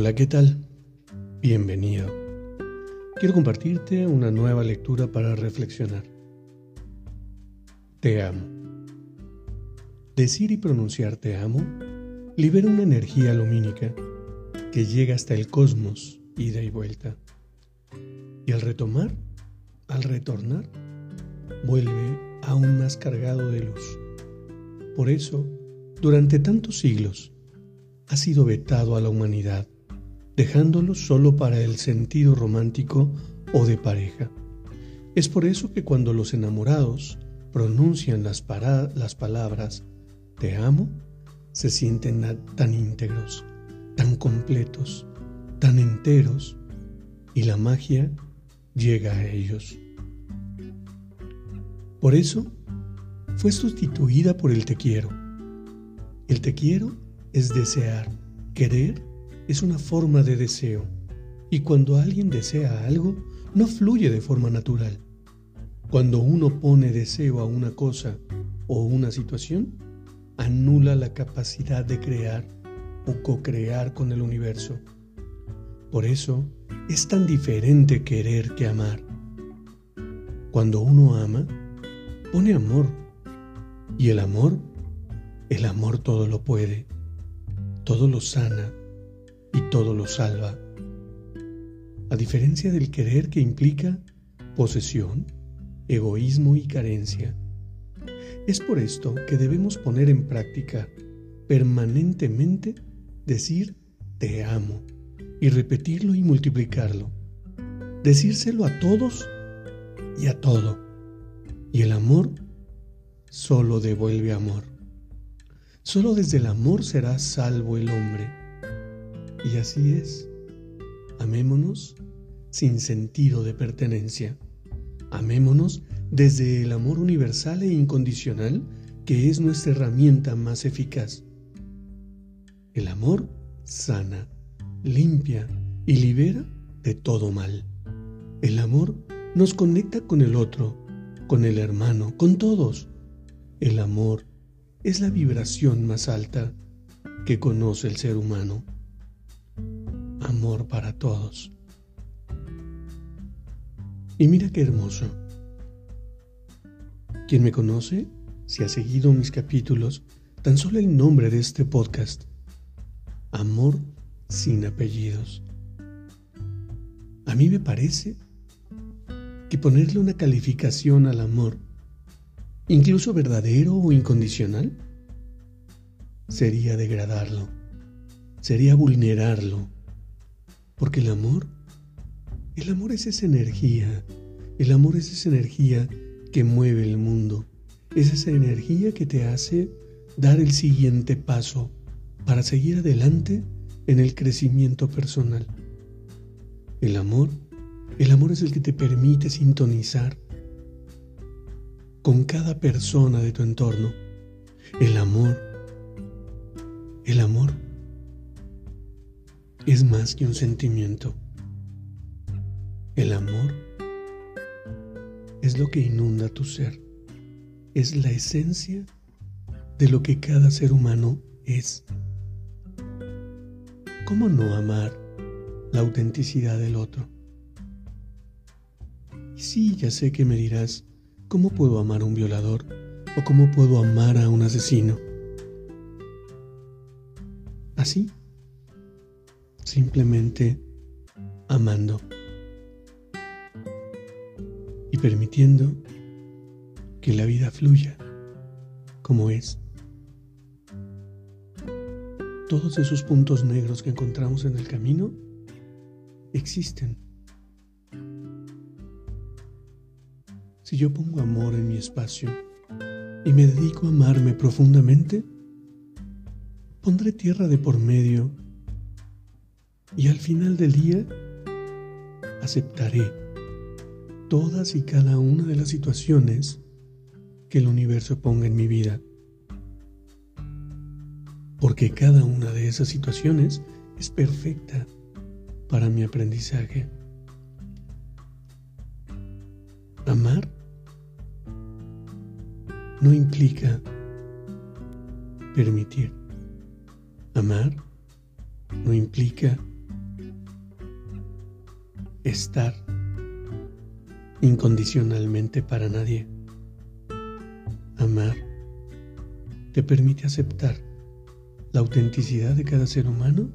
Hola, ¿qué tal? Bienvenido. Quiero compartirte una nueva lectura para reflexionar. Te amo. Decir y pronunciar te amo libera una energía lumínica que llega hasta el cosmos, ida y vuelta. Y al retomar, al retornar, vuelve aún más cargado de luz. Por eso, durante tantos siglos, ha sido vetado a la humanidad, dejándolo solo para el sentido romántico o de pareja. Es por eso que cuando los enamorados pronuncian las, las palabras te amo, se sienten tan íntegros, tan completos, tan enteros, y la magia llega a ellos. Por eso fue sustituida por el te quiero. El te quiero es desear. Querer es una forma de deseo. Y cuando alguien desea algo, no fluye de forma natural. Cuando uno pone deseo a una cosa o una situación, anula la capacidad de crear o co-crear con el universo. Por eso es tan diferente querer que amar. Cuando uno ama, pone amor. Y el amor, el amor todo lo puede todo lo sana todo lo salva. A diferencia del querer que implica posesión, egoísmo y carencia. Es por esto que debemos poner en práctica permanentemente decir te amo y repetirlo y multiplicarlo. Decírselo a todos y a todo. Y el amor solo devuelve amor. Solo desde el amor será salvo el hombre. Y así es. Amémonos sin sentido de pertenencia. Amémonos desde el amor universal e incondicional que es nuestra herramienta más eficaz. El amor sana, limpia y libera de todo mal. El amor nos conecta con el otro, con el hermano, con todos. El amor es la vibración más alta que conoce el ser humano. Amor para todos. Y mira qué hermoso. Quien me conoce, si ha seguido mis capítulos, tan solo el nombre de este podcast. Amor sin apellidos. A mí me parece que ponerle una calificación al amor incluso verdadero o incondicional, sería degradarlo, sería vulnerarlo, porque el amor, el amor es esa energía, el amor es esa energía que mueve el mundo, es esa energía que te hace dar el siguiente paso para seguir adelante en el crecimiento personal. El amor, el amor es el que te permite sintonizar con cada persona de tu entorno. El amor, el amor es más que un sentimiento. El amor es lo que inunda tu ser. Es la esencia de lo que cada ser humano es. ¿Cómo no amar la autenticidad del otro? Sí, ya sé que me dirás, ¿Cómo puedo amar a un violador? ¿O cómo puedo amar a un asesino? Así, simplemente amando y permitiendo que la vida fluya como es. Todos esos puntos negros que encontramos en el camino existen Si yo pongo amor en mi espacio y me dedico a amarme profundamente, pondré tierra de por medio y al final del día aceptaré todas y cada una de las situaciones que el universo ponga en mi vida. Porque cada una de esas situaciones es perfecta para mi aprendizaje. Amar no implica permitir. Amar no implica estar incondicionalmente para nadie. Amar te permite aceptar la autenticidad de cada ser humano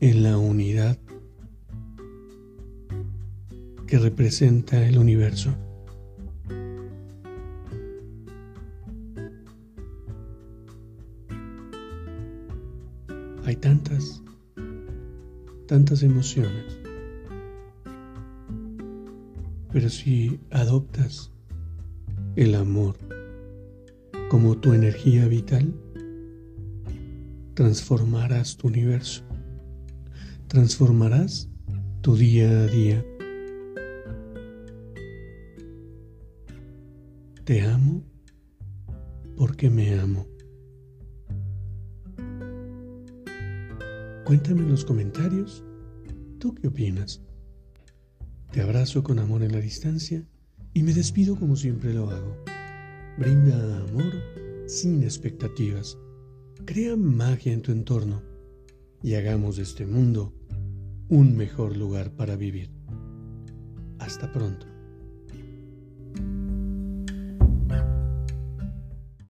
en la unidad que representa el universo. Hay tantas, tantas emociones pero si adoptas el amor como tu energía vital, transformarás tu universo, transformarás tu día a día. Te amo porque me amo. Cuéntame en los comentarios, ¿tú qué opinas? Te abrazo con amor en la distancia y me despido como siempre lo hago. Brinda amor sin expectativas. Crea magia en tu entorno y hagamos de este mundo un mejor lugar para vivir. Hasta pronto.